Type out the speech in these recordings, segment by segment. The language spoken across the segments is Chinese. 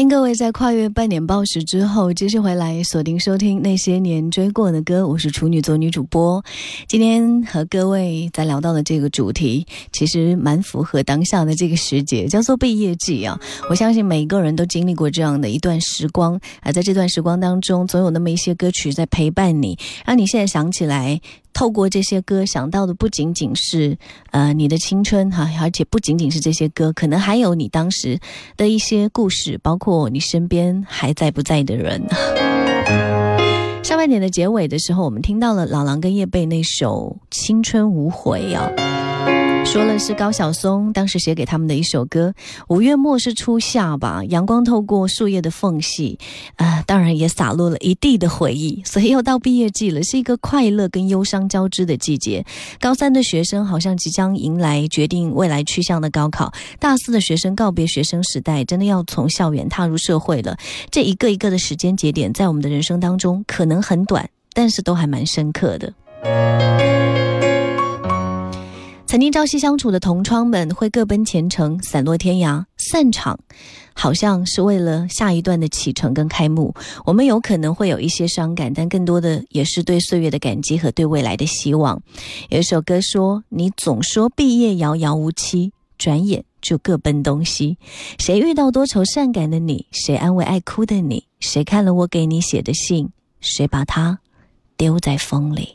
欢迎各位在跨越半年报时之后，继续回来锁定收听那些年追过的歌。我是处女座女主播，今天和各位在聊到的这个主题，其实蛮符合当下的这个时节，叫做毕业季啊。我相信每一个人都经历过这样的一段时光，而在这段时光当中，总有那么一些歌曲在陪伴你，让你现在想起来。透过这些歌想到的不仅仅是呃你的青春哈，而且不仅仅是这些歌，可能还有你当时的一些故事，包括你身边还在不在的人。上半年的结尾的时候，我们听到了老狼跟叶蓓那首《青春无悔》啊。说了是高晓松当时写给他们的一首歌。五月末是初夏吧，阳光透过树叶的缝隙，呃，当然也洒落了一地的回忆。所以又到毕业季了，是一个快乐跟忧伤交织的季节。高三的学生好像即将迎来决定未来去向的高考，大四的学生告别学生时代，真的要从校园踏入社会了。这一个一个的时间节点，在我们的人生当中可能很短，但是都还蛮深刻的。曾经朝夕相处的同窗们会各奔前程，散落天涯。散场，好像是为了下一段的启程跟开幕。我们有可能会有一些伤感，但更多的也是对岁月的感激和对未来的希望。有一首歌说：“你总说毕业遥遥无期，转眼就各奔东西。谁遇到多愁善感的你？谁安慰爱哭的你？谁看了我给你写的信？谁把它丢在风里？”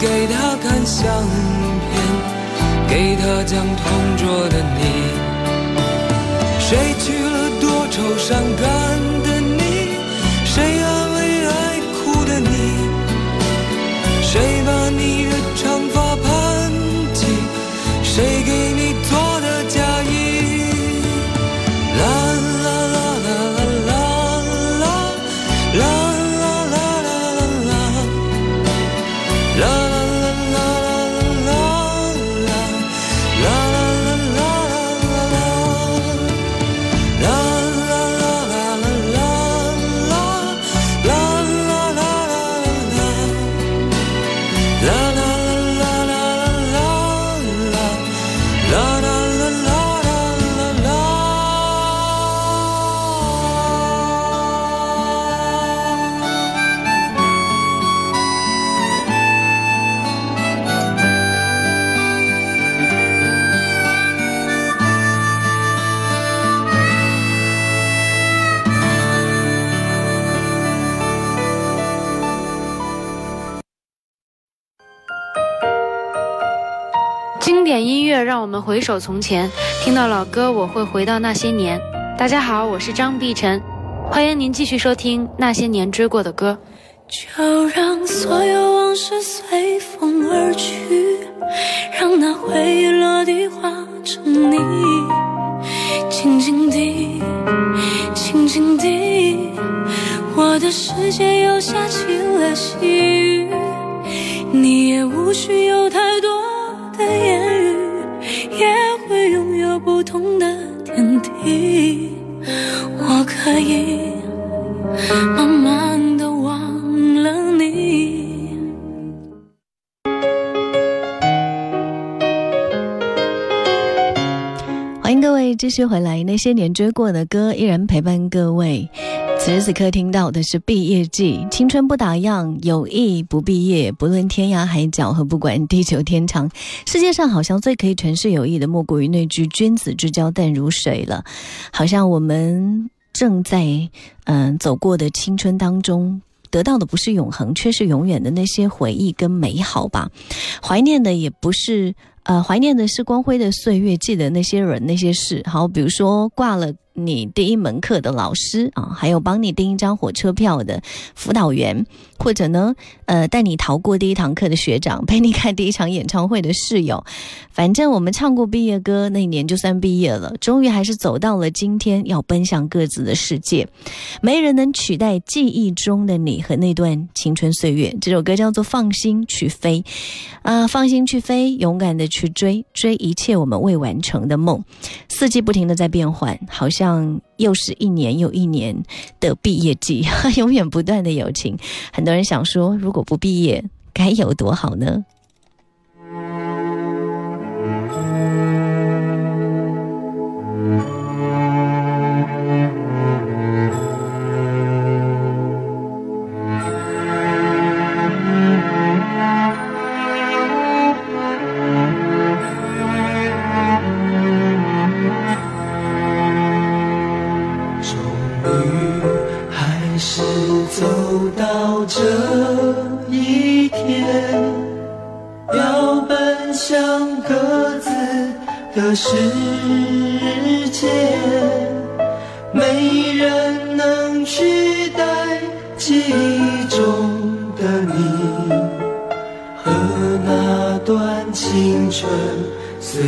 给他看相片，给他讲同桌的你。我们回首从前，听到老歌，我会回到那些年。大家好，我是张碧晨，欢迎您继续收听那些年追过的歌。就让所有续回来，那些年追过的歌依然陪伴各位。此时此刻听到的是毕业季，青春不打烊，友谊不毕业，不论天涯海角和不管地久天长，世界上好像最可以诠释友谊的，莫过于那句“君子之交淡如水”了。好像我们正在嗯走过的青春当中，得到的不是永恒，却是永远的那些回忆跟美好吧。怀念的也不是呃，怀念的是光辉的岁月，记得那些人那些事。好，比如说挂了。你第一门课的老师啊，还有帮你订一张火车票的辅导员，或者呢，呃，带你逃过第一堂课的学长，陪你看第一场演唱会的室友，反正我们唱过毕业歌，那一年就算毕业了。终于还是走到了今天，要奔向各自的世界。没人能取代记忆中的你和那段青春岁月。这首歌叫做《放心去飞》，啊，放心去飞，勇敢的去追，追一切我们未完成的梦。四季不停的在变换，好像。像又是一年又一年的毕业季，永远不断的友情。很多人想说，如果不毕业，该有多好呢？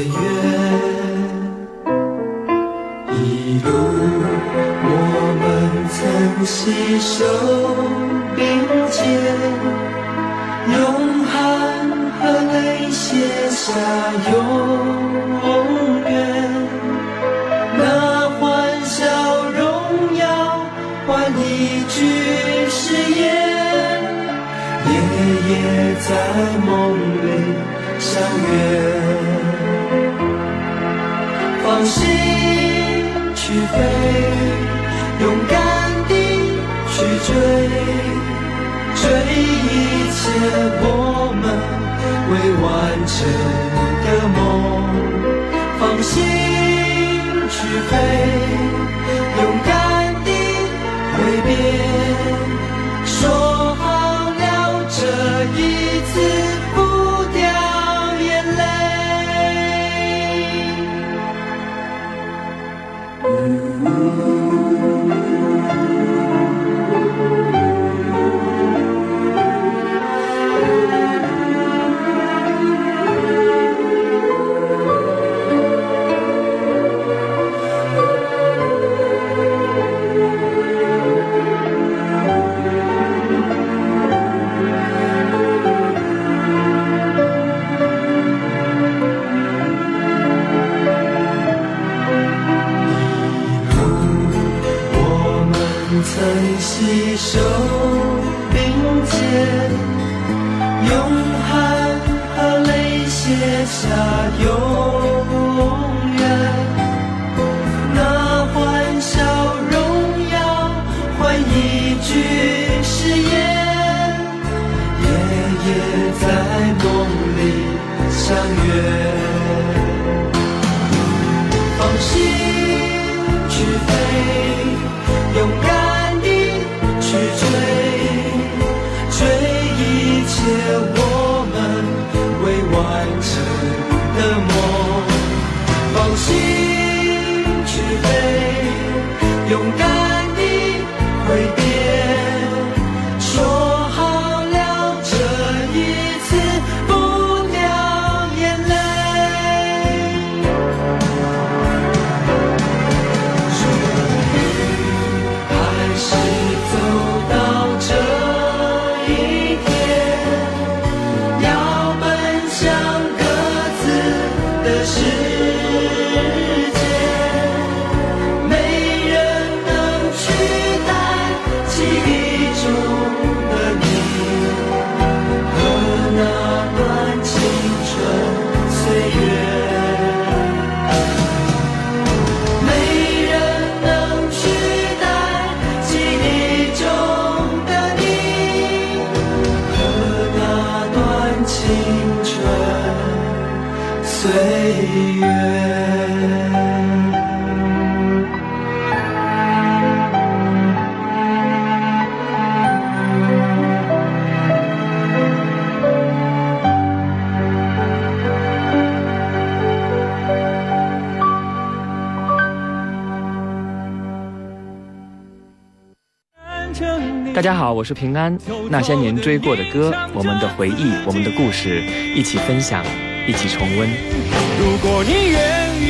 岁月，一路我们曾携手并肩，用汗和泪写下永远。那欢笑、荣耀，换一句誓言。夜夜在梦里相约。放心去飞勇敢地去追追一切我们未完成的梦。放心去飞。岁月大家好，我是平安。那些年追过的歌，我们的回忆，我们的故事，一起分享，一起重温。如果你愿意。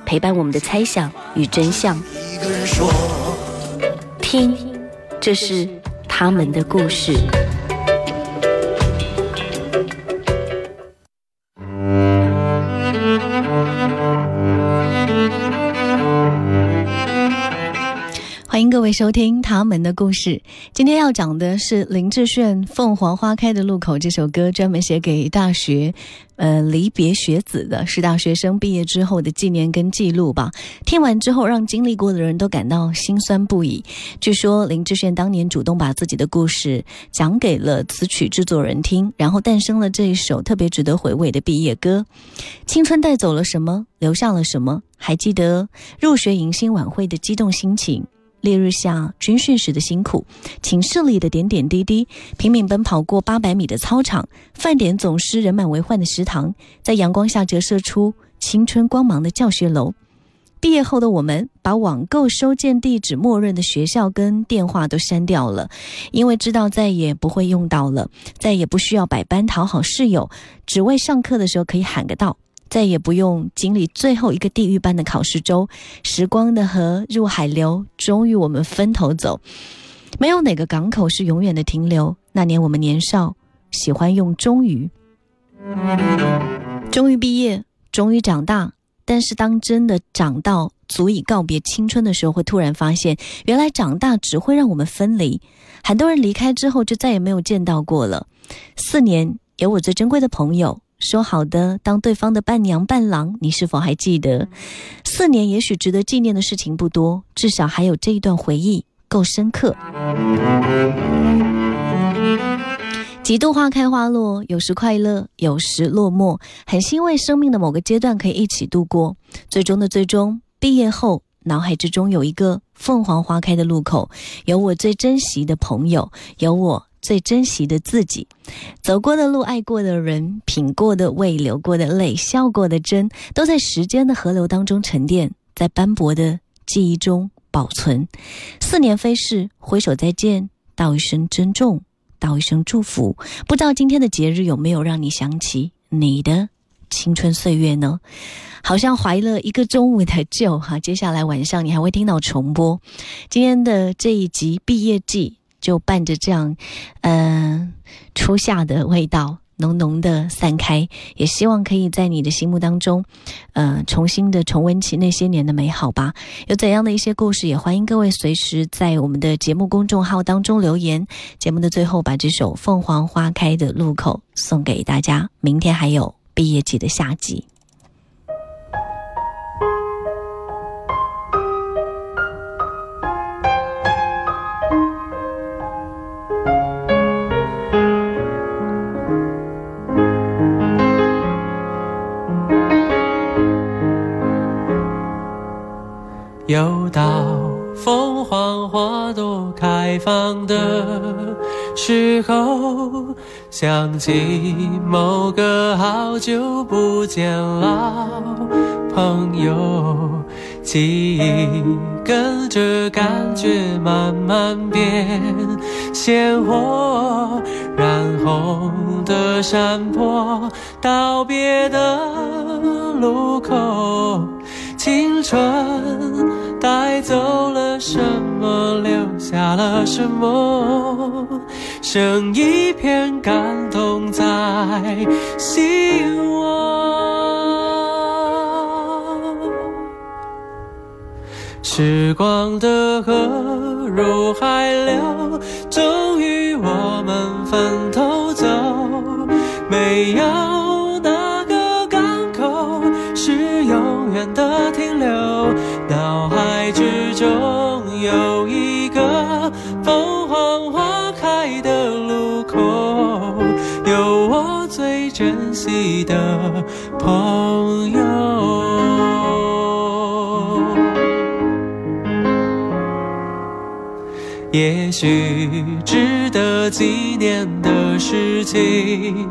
陪伴我们的猜想与真相，听，这是他们的故事。收听他们的故事。今天要讲的是林志炫《凤凰花开的路口》这首歌，专门写给大学。呃，离别学子的是大学生毕业之后的纪念跟记录吧。听完之后，让经历过的人都感到心酸不已。据说林志炫当年主动把自己的故事讲给了词曲制作人听，然后诞生了这一首特别值得回味的毕业歌。青春带走了什么，留下了什么？还记得入学迎新晚会的激动心情。烈日下军训时的辛苦，寝室里的点点滴滴，拼命奔跑过八百米的操场，饭点总是人满为患的食堂，在阳光下折射出青春光芒的教学楼。毕业后的我们，把网购收件地址默认的学校跟电话都删掉了，因为知道再也不会用到了，再也不需要百般讨好室友，只为上课的时候可以喊个到。再也不用经历最后一个地狱般的考试周，时光的河入海流，终于我们分头走。没有哪个港口是永远的停留。那年我们年少，喜欢用“终于”，终于毕业，终于长大。但是当真的长到足以告别青春的时候，会突然发现，原来长大只会让我们分离。很多人离开之后，就再也没有见到过了。四年，有我最珍贵的朋友。说好的当对方的伴娘伴郎，你是否还记得？四年也许值得纪念的事情不多，至少还有这一段回忆够深刻。几度花开花落，有时快乐，有时落寞，很欣慰生命的某个阶段可以一起度过。最终的最终，毕业后脑海之中有一个凤凰花开的路口，有我最珍惜的朋友，有我最珍惜的自己。走过的路，爱过的人，品过的味，流过的泪，笑过的真，都在时间的河流当中沉淀，在斑驳的记忆中保存。四年飞逝，挥手再见，道一声珍重，道一声祝福。不知道今天的节日有没有让你想起你的青春岁月呢？好像怀了一个中午的旧哈，接下来晚上你还会听到重播。今天的这一集毕业季就伴着这样，嗯，初夏的味道浓浓的散开，也希望可以在你的心目当中，呃，重新的重温起那些年的美好吧。有怎样的一些故事，也欢迎各位随时在我们的节目公众号当中留言。节目的最后，把这首《凤凰花开的路口》送给大家。明天还有毕业季的夏季。开放的时候，想起某个好久不见老朋友，记忆跟着感觉慢慢变鲜活，染红的山坡，道别的路口。青春带走了什么，留下了什么？剩一片感动在心窝。时光的河入海流，终于我们分头走，没有哪个港口是永远。的停珍惜的朋友。也许值得纪念的事情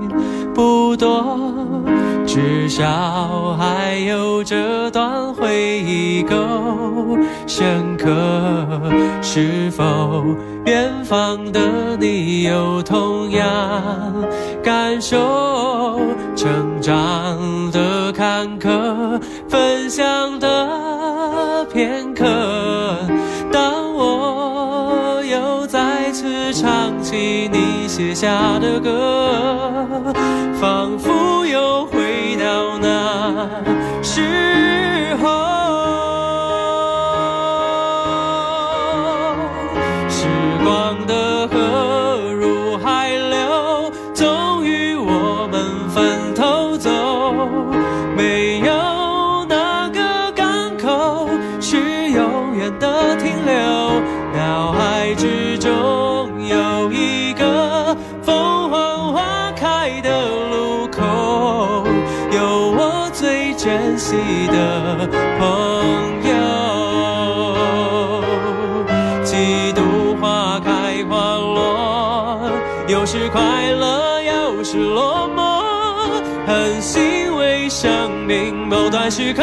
不多。至少还有这段回忆够深刻，是否远方的你有同样感受？成长的坎坷，分享的片刻，当我又再次唱起你写下的歌，仿佛的路口。有我最珍惜的朋友，几度花开花落，有时快乐，有时落寞，很欣慰生命某段时刻